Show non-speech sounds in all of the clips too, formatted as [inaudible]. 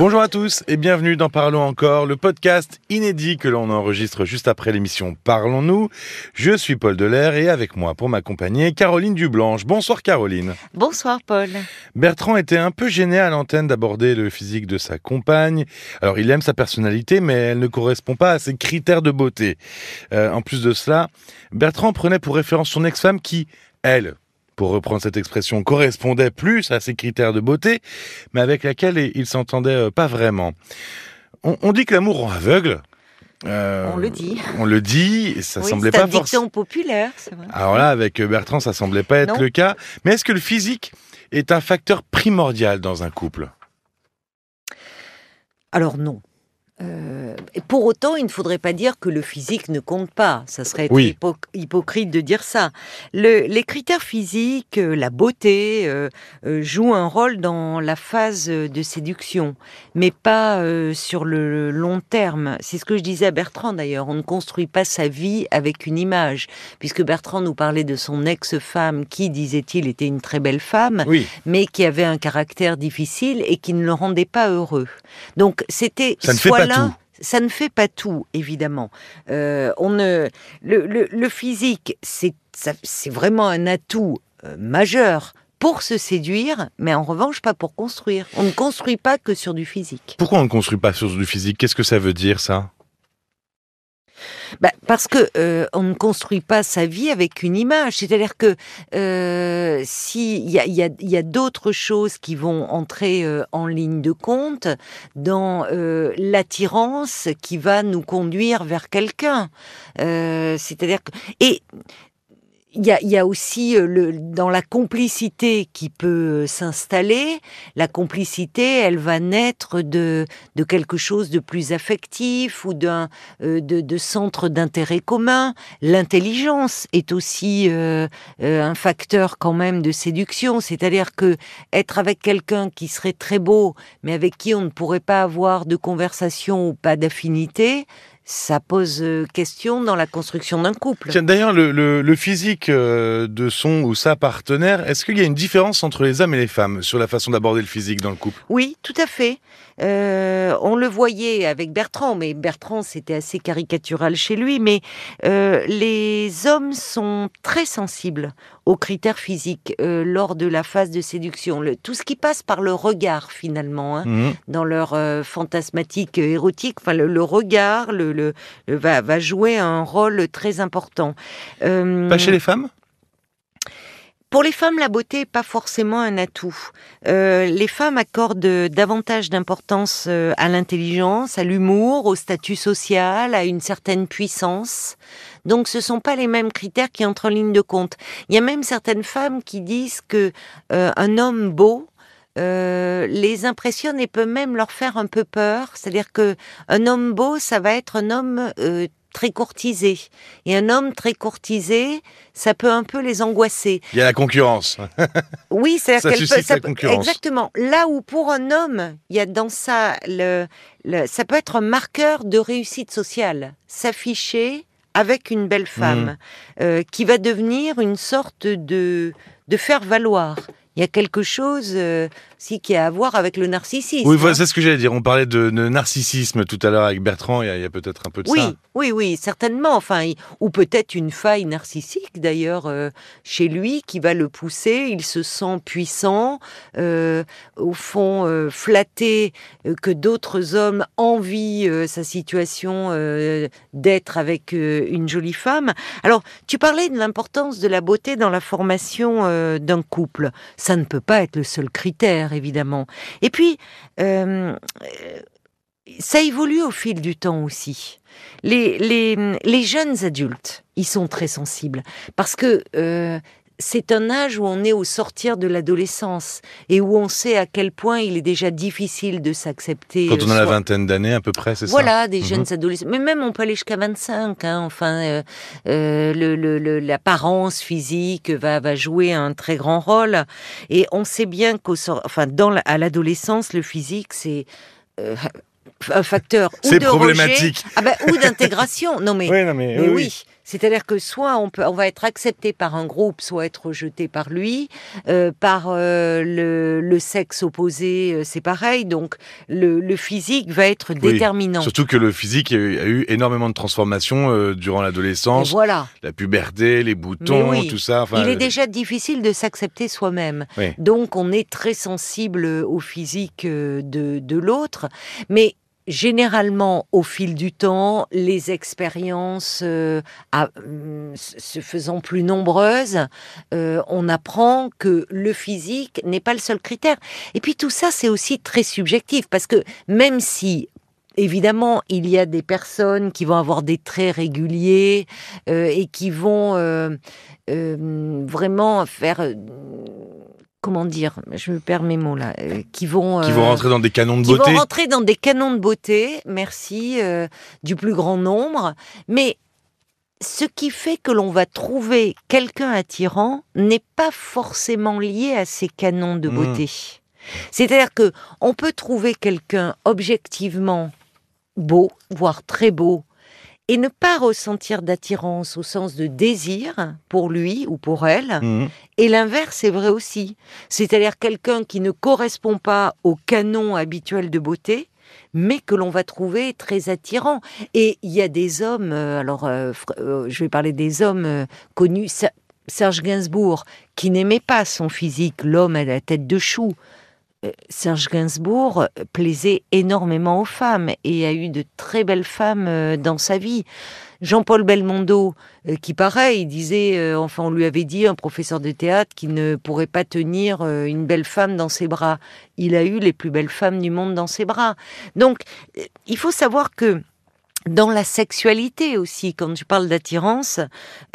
Bonjour à tous et bienvenue dans Parlons encore, le podcast inédit que l'on enregistre juste après l'émission Parlons-nous. Je suis Paul Delair et avec moi pour m'accompagner Caroline Dublanche. Bonsoir Caroline. Bonsoir Paul. Bertrand était un peu gêné à l'antenne d'aborder le physique de sa compagne. Alors il aime sa personnalité mais elle ne correspond pas à ses critères de beauté. Euh, en plus de cela, Bertrand prenait pour référence son ex-femme qui, elle, pour reprendre cette expression, correspondait plus à ses critères de beauté, mais avec laquelle il s'entendait euh, pas vraiment. On, dit que l'amour rend aveugle. Euh, on le dit. On le dit, et ça semblait pas forcément. C'est populaire, c'est vrai. Alors là, avec Bertrand, ça semblait pas être le cas. Mais est-ce que le physique est un facteur primordial dans un couple? Alors non. Euh, pour autant, il ne faudrait pas dire que le physique ne compte pas. Ça serait hypocrite de dire ça. les critères physiques, euh, la beauté, euh, jouent un rôle dans la phase de séduction, mais pas sur le long terme. C'est ce que je disais à Bertrand d'ailleurs. On ne construit pas sa vie avec une image, puisque Bertrand nous parlait de son ex-femme qui, disait-il, était une très belle femme, mais qui avait un caractère difficile et qui ne le rendait pas heureux. Donc c'était soit ça ne fait pas tout, évidemment. Euh, on ne, le, physique, c'est vraiment un atout euh, majeur pour se séduire, mais en revanche pas pour construire. On ne construit pas que sur du physique. Pourquoi on ne construit pas sur du physique? Qu'est-ce que ça veut dire ça? Bah, parce que euh, on ne construit pas sa vie avec une image. C'est-à-dire que euh, s'il y a, d'autres choses qui vont entrer euh, en ligne de compte dans euh, l'attirance qui va nous conduire vers quelqu'un. C'est-à-dire que il y a, y a, aussi euh, le, dans la complicité qui peut euh, s'installer, la complicité, elle va naître de, de quelque chose de plus affectif ou d'un euh, de, de, centre d'intérêt commun. L'intelligence est aussi un facteur quand même de séduction, c'est-à-dire que être avec quelqu'un qui serait très beau, mais avec qui on ne pourrait pas avoir de conversation ou pas d'affinité, ça pose euh, question dans la construction d'un couple. D'ailleurs, le, physique euh, de son ou sa partenaire, est-ce qu'il y a une différence entre les hommes et les femmes sur la façon d'aborder le physique dans le couple? Oui, tout à fait. Euh, on le voyait avec Bertrand, mais Bertrand c'était assez caricatural chez lui, mais les hommes sont très sensibles aux critères physiques lors de la phase de séduction. tout ce qui passe par le regard finalement, hein, mmh. dans leur fantasmatique érotique, enfin le, regard, le, va, jouer un rôle très important. Euh, pas chez les femmes? Pour les femmes, la beauté n'est pas forcément un atout. Euh, les femmes accordent davantage d'importance euh, à l'intelligence, à l'humour, au statut social, à une certaine puissance. Donc, ce sont pas les mêmes critères qui entrent en ligne de compte. Il y a même certaines femmes qui disent que un homme beau euh, les impressionne et peut même leur faire un peu peur. C'est-à-dire que un homme beau, ça va être un homme euh, très courtisé. Et un homme très courtisé, ça peut un peu les angoisser. Il y a la concurrence. [laughs] oui, c'est ça suscite la concurrence. Exactement. Là où pour un homme, il y a dans ça le, ça peut être un marqueur de réussite sociale. S'afficher avec une belle femme, mmh. euh, qui va devenir une sorte de de faire valoir il y a quelque chose euh, si, qui a à voir avec le narcissisme. Oui, hein. c'est ce que j'allais dire. On parlait de, narcissisme tout à l'heure avec Bertrand. Il y a, peut-être un peu de oui, ça. Oui, oui, certainement. Enfin, ou peut-être une faille narcissique d'ailleurs euh, chez lui qui va le pousser. Il se sent puissant, euh, au fond flatté que d'autres hommes envient sa situation d'être avec une jolie femme. Alors, tu parlais de l'importance de la beauté dans la formation d'un couple ça ne peut pas être le seul critère, évidemment. Et puis, euh, ça évolue au fil du temps aussi. Les, les, jeunes adultes, ils sont très sensibles parce que euh, c'est un âge où on est au sortir de l'adolescence et où on sait à quel point il est déjà difficile de s'accepter. Quand on a la vingtaine d'années, à peu près, c'est ça Voilà, des mhm. jeunes adolescents. Mais même on peut aller jusqu'à 25. Hein, enfin, euh, euh, l'apparence physique va, va jouer un très grand rôle. Et on sait bien qu'au enfin, dans à l'adolescence, le physique, c'est euh, un facteur ou de problématique. ah ben, ou [laughs] d'intégration. Non mais, oui, oui, C'est-à-dire que soit on, peut, on va être accepté par un groupe, soit être rejeté par lui. Euh, par euh, le, le, sexe opposé, euh, c'est pareil. Donc le, le, physique va être déterminant. Surtout que le physique a eu énormément de transformations euh, durant l'adolescence. Voilà. La puberté, les boutons, oui. tout ça. Il est déjà difficile de s'accepter soi-même. Oui. Donc on est très sensible au physique de, de l'autre. Mais généralement, au fil du temps, les expériences euh, euh, se faisant plus nombreuses, euh, on apprend que le physique n'est pas le seul critère. Et puis tout ça, c'est aussi très subjectif, parce que même si Évidemment, il y a des personnes qui vont avoir des traits réguliers euh, et qui vont vraiment faire comment dire, je me perds mes mots là, euh, qui vont qui vont rentrer dans des canons de qui beauté, vont rentrer dans des canons de beauté, merci euh, du plus grand nombre, mais ce qui fait que l'on va trouver quelqu'un attirant n'est pas forcément lié à ces canons de beauté. Mmh. C'est-à-dire que on peut trouver quelqu'un objectivement beau, voire très beau, et ne pas ressentir d'attirance au sens de désir pour lui ou pour elle. Mmh. Et l'inverse est vrai aussi. C'est-à-dire quelqu'un qui ne correspond pas au canon habituel de beauté, mais que l'on va trouver très attirant. Et il y a des hommes, euh, alors euh, euh, je vais parler des hommes euh, connus, Serge Gainsbourg, qui n'aimait pas son physique, l'homme à la tête de chou. Serge Gainsbourg plaisait énormément aux femmes et a eu de très belles femmes euh, dans sa vie. Jean-Paul Belmondo, euh, qui pareil, disait, euh, enfin on lui avait dit, un professeur de théâtre, qui ne pourrait pas tenir une belle femme dans ses bras. Il a eu les plus belles femmes du monde dans ses bras. Donc, il faut savoir que dans la sexualité aussi, quand je parle d'attirance,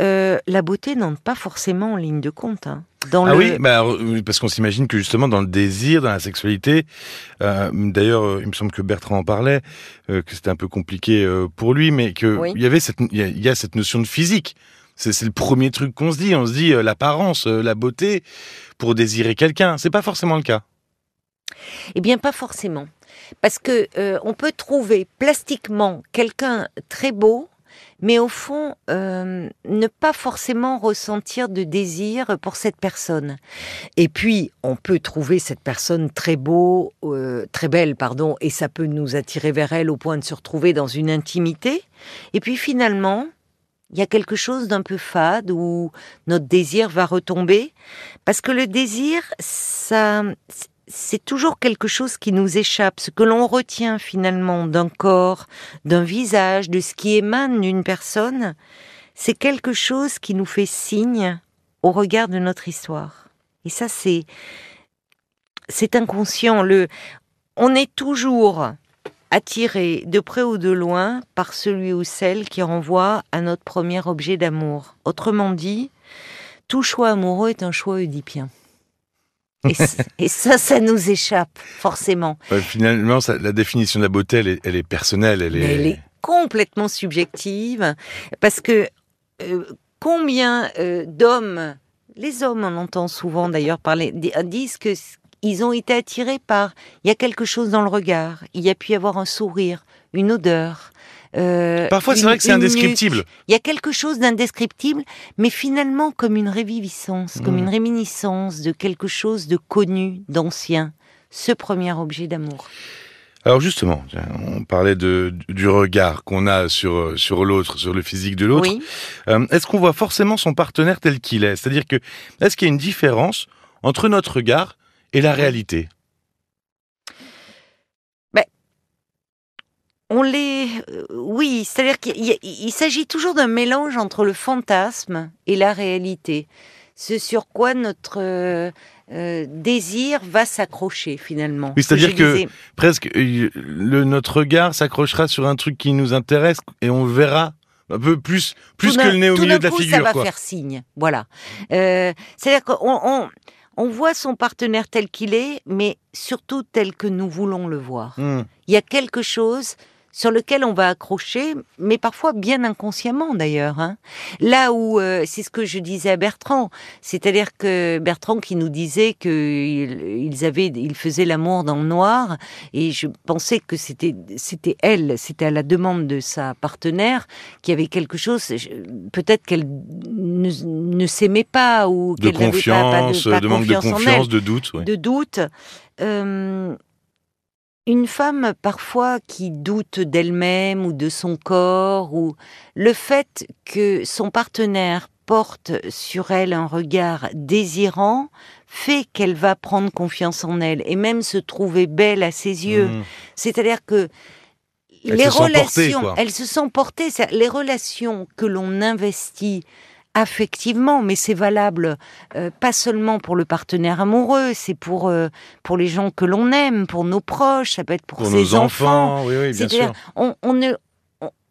euh, la beauté n'entre pas forcément en ligne de compte. Hein. Dans ah le... oui, bah, parce qu'on s'imagine que justement dans le désir, dans la sexualité, euh, d'ailleurs, il me semble que Bertrand en parlait, euh, que c'était un peu compliqué euh, pour lui, mais que Oui. il y avait cette, il y, a, il y a cette notion de physique. C'est le premier truc qu'on se dit. On se dit euh, l'apparence, euh, la beauté, pour désirer quelqu'un. C'est pas forcément le cas. Eh bien, pas forcément. Parce que euh, on peut trouver plastiquement quelqu'un très beau, mais au fond, euh, ne pas forcément ressentir de désir pour cette personne. Et puis, on peut trouver cette personne très beau, euh, très belle, pardon, et ça peut nous attirer vers elle au point de se retrouver dans une intimité. Et puis finalement, il y a quelque chose d'un peu fade où notre désir va retomber, parce que le désir, ça, c'est toujours quelque chose qui nous échappe. Ce que l'on retient finalement d'un corps, d'un visage, de ce qui émane d'une personne, c'est quelque chose qui nous fait signe au regard de notre histoire. Et ça, c'est c'est inconscient. Le, on est toujours attiré de près ou de loin par celui ou celle qui renvoie à notre premier objet d'amour. Autrement dit, tout choix amoureux est un choix oedipien. Et, et, ça, ça nous échappe, forcément. Ouais, finalement, ça, la définition de la beauté, elle est, elle est personnelle. Elle est... Mais elle est complètement subjective, parce que euh, combien euh, d'hommes, les hommes, on entend souvent d'ailleurs parler, disent que ils ont été attirés par, il y a quelque chose dans le regard, il y a pu y avoir un sourire, une odeur, euh, Parfois, c'est vrai que c'est indescriptible. Il y a quelque chose d'indescriptible, mais finalement comme une réviviscence, mmh. comme une réminiscence de quelque chose de connu, d'ancien. Ce premier objet d'amour. Alors justement, on parlait de, du regard qu'on a sur, sur l'autre, sur le physique de l'autre. Oui. Euh, est-ce qu'on voit forcément son partenaire tel qu'il est? C'est-à-dire que est-ce qu'il y a une différence entre notre regard et la réalité? On les. Euh, oui, c'est-à-dire qu'il s'agit toujours d'un mélange entre le fantasme et la réalité. Ce sur quoi notre euh, euh, désir va s'accrocher finalement. Oui, c'est-à-dire que, que presque le, notre regard s'accrochera sur un truc qui nous intéresse et on verra un peu plus, plus que le nez au milieu de la coup, figure. Ça va quoi. faire signe. Voilà. Euh, c'est-à-dire qu'on on, on voit son partenaire tel qu'il est, mais surtout tel que nous voulons le voir. Mmh. Il y a quelque chose sur lequel on va accrocher, mais parfois bien inconsciemment d'ailleurs. Hein. Là où euh, c'est ce que je disais à Bertrand, c'est-à-dire que Bertrand qui nous disait qu'ils avaient, ils faisaient l'amour dans le noir, et je pensais que c'était c'était elle, c'était à la demande de sa partenaire qui avait quelque chose, peut-être qu'elle ne, ne s'aimait pas ou qu'elle n'avait pas, de, pas de manque de confiance, de doute, de doute. Euh, une femme parfois qui doute d'elle-même ou de son corps, ou le fait que son partenaire porte sur elle un regard désirant fait qu'elle va prendre confiance en elle et même se trouver belle à ses yeux. Mmh. C'est-à-dire que les relations, elle se sent portée. Les relations que l'on investit affectivement, mais c'est valable euh, pas seulement pour le partenaire amoureux, c'est pour euh, pour les gens que l'on aime, pour nos proches, ça peut être pour, ses nos enfants. Oui, oui, bien sûr. On, on, ne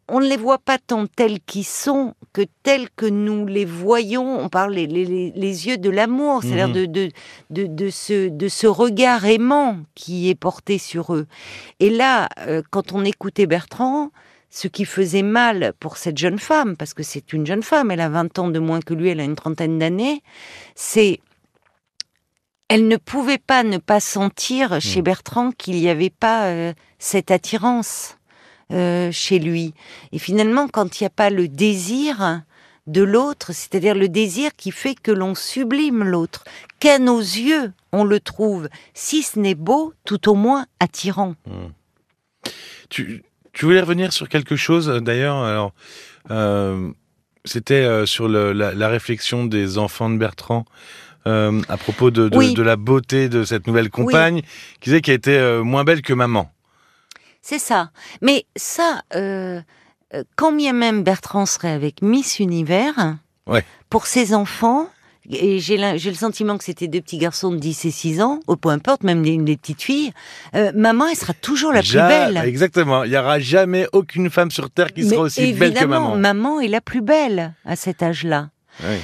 on, ne les voit pas tant tels qu'ils sont que tels que nous les voyons. On parle les, les, les yeux de l'amour, c'est-à-dire mhm. de, de, de, de, ce, de ce regard aimant qui est porté sur eux. Et là, euh, quand on écoutait Bertrand, ce qui faisait mal pour cette jeune femme, parce que c'est une jeune femme, elle a 20 ans de moins que lui, elle a une trentaine d'années, c'est elle ne pouvait pas ne pas sentir chez hmm. Bertrand qu'il n'y avait pas euh, cette attirance euh, chez lui. Et finalement, quand il n'y a pas le désir de l'autre, c'est-à-dire le désir qui fait que l'on sublime l'autre, qu'à nos yeux on le trouve, si ce n'est beau, tout au moins attirant. Hmm. Tu, tu voulais revenir sur quelque chose d'ailleurs. Alors, euh, c'était euh, sur le, la, la, réflexion des enfants de Bertrand. Euh, à propos de, de, de, la beauté de cette nouvelle compagne, qui disait qu'elle était moins belle que maman. C'est ça. Mais ça, quand bien même Bertrand serait avec Miss Univers, ouais. pour ses enfants, et j'ai le sentiment que c'était deux petits garçons de 10 et 6 ans, au peu importe, même des, petites filles, euh, maman, elle sera toujours la plus belle. Exactement. Il n'y aura jamais aucune femme sur Terre qui sera aussi belle que maman. maman est la plus belle à cet âge-là.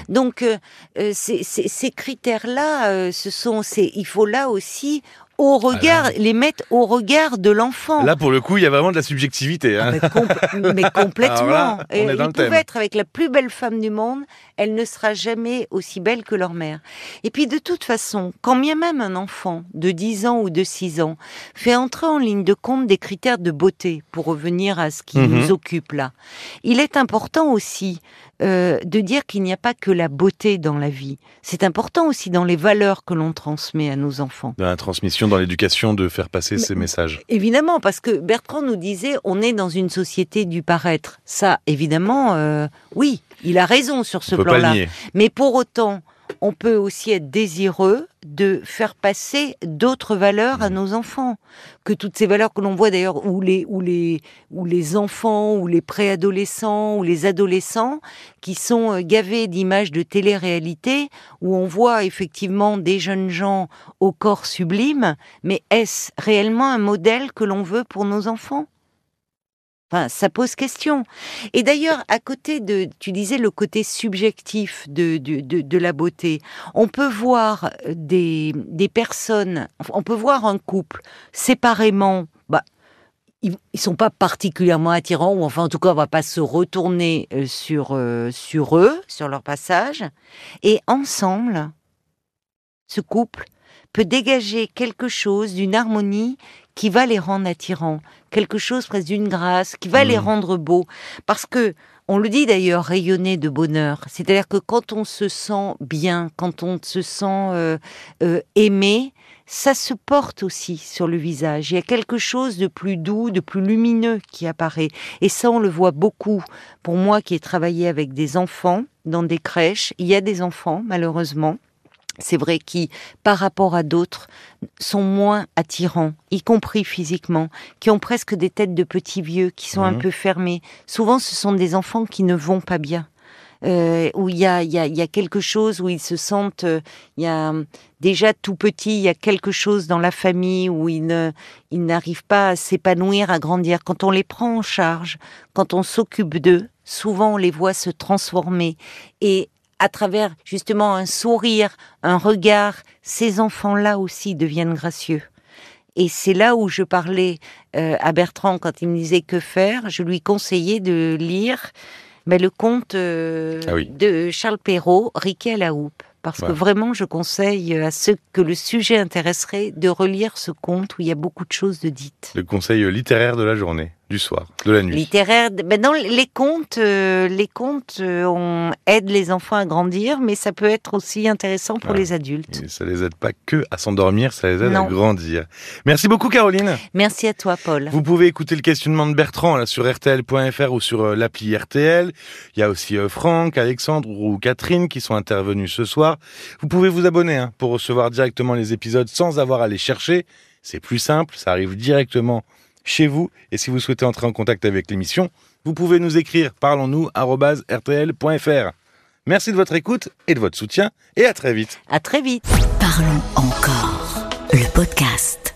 Donc euh, euh ces, ces critères-là, euh, ce sont, il faut là aussi au regard, ah les mettre au regard de l'enfant. Là, pour le coup, il y a vraiment de la subjectivité. Hein. Ah, mais, [laughs] complètement. Et, ils peuvent être avec la plus belle femme du monde, elle ne sera jamais aussi belle que leur mère. Et puis, de toute façon, quand bien même un enfant de 10 ans ou de 6 ans fait entrer en ligne de compte des critères de beauté, pour revenir à ce qui mhm. nous occupe là, il est important aussi euh, de dire qu'il n'y a pas que la beauté dans la vie. C'est important aussi dans les valeurs que l'on transmet à nos enfants. Dans la transmission, dans l'éducation, de faire passer ces messages. Évidemment, parce que Bertrand nous disait, on est dans une société du paraître. Ça, évidemment, euh, oui, il a raison sur ce plan-là. Mais pour autant, on peut aussi être désireux de faire passer d'autres valeurs à mmh. nos enfants. Que toutes ces valeurs que l'on voit d'ailleurs, où les, où, les, où les enfants, ou les préadolescents, ou les adolescents, qui sont euh, gavés d'images de télé-réalité, où on voit effectivement des jeunes gens au corps sublime, mais est-ce réellement un modèle que l'on veut pour nos enfants? Enfin, ça pose question. Et d'ailleurs, à côté de, tu disais le côté subjectif de, de, de, la beauté, on peut voir des, des personnes, on peut voir un couple séparément, bah, ils, ils sont pas particulièrement attirants, ou enfin, en tout cas, on va pas se retourner euh, sur, euh, sur eux, sur leur passage. Et ensemble, ce couple peut dégager quelque chose d'une harmonie qui va les rendre attirants, quelque chose presque d'une grâce, qui va les mmh. rendre beaux. Parce que, on le dit d'ailleurs, rayonner de bonheur. C'est-à-dire que quand on se sent bien, quand on se sent euh, euh, aimé, ça se porte aussi sur le visage. Il y a quelque chose de plus doux, de plus lumineux qui apparaît. Et ça, on le voit beaucoup. Pour moi qui ai travaillé avec des enfants dans des crèches, il y a des enfants, malheureusement, c'est vrai, qui, par rapport à d'autres, sont moins attirants, y compris physiquement, qui ont presque des têtes de petits vieux, qui sont un mhm. peu fermés. Souvent, ce sont des enfants qui ne vont pas bien. Euh, où il y a, y, a, y a quelque chose où ils se sentent, euh, il y a déjà tout petit, il y a quelque chose dans la famille où ils ne, ils n'arrivent pas à s'épanouir, à grandir. Quand on les prend en charge, quand on s'occupe d'eux, souvent on les voit se transformer et à travers justement un sourire, un regard, ces enfants-là aussi deviennent gracieux. Et c'est là où je parlais euh, à Bertrand quand il me disait que faire. Je lui conseillais de lire le conte euh, Ah oui. de Charles Perrault, Riquet à la houppe. Parce que vraiment, je conseille à ceux que le sujet intéresserait de relire ce conte où il y a beaucoup de choses de dites. Le conseil littéraire de la journée, du soir, de la nuit. Littéraire, ben non, les contes, euh, les contes, euh, on aide les enfants à grandir, mais ça peut être aussi intéressant pour Ouais. les adultes. Et ça les aide pas que à s'endormir, ça les aide Non. à grandir. Merci beaucoup Caroline. Merci à toi, Paul. Vous pouvez écouter le questionnement de Bertrand là, sur rtl.fr ou sur euh, l'appli RTL. Il y a aussi euh, Franck, Alexandre ou Catherine qui sont intervenus ce soir. Vous pouvez vous abonner hein, pour recevoir directement les épisodes sans avoir à les chercher. C'est plus simple, ça arrive directement chez vous. Et si vous souhaitez entrer en contact avec l'émission, vous pouvez nous écrire parlons-nous@rtl.fr. Merci de votre écoute et de votre soutien et à très vite. À très vite. Parlons encore. Le podcast.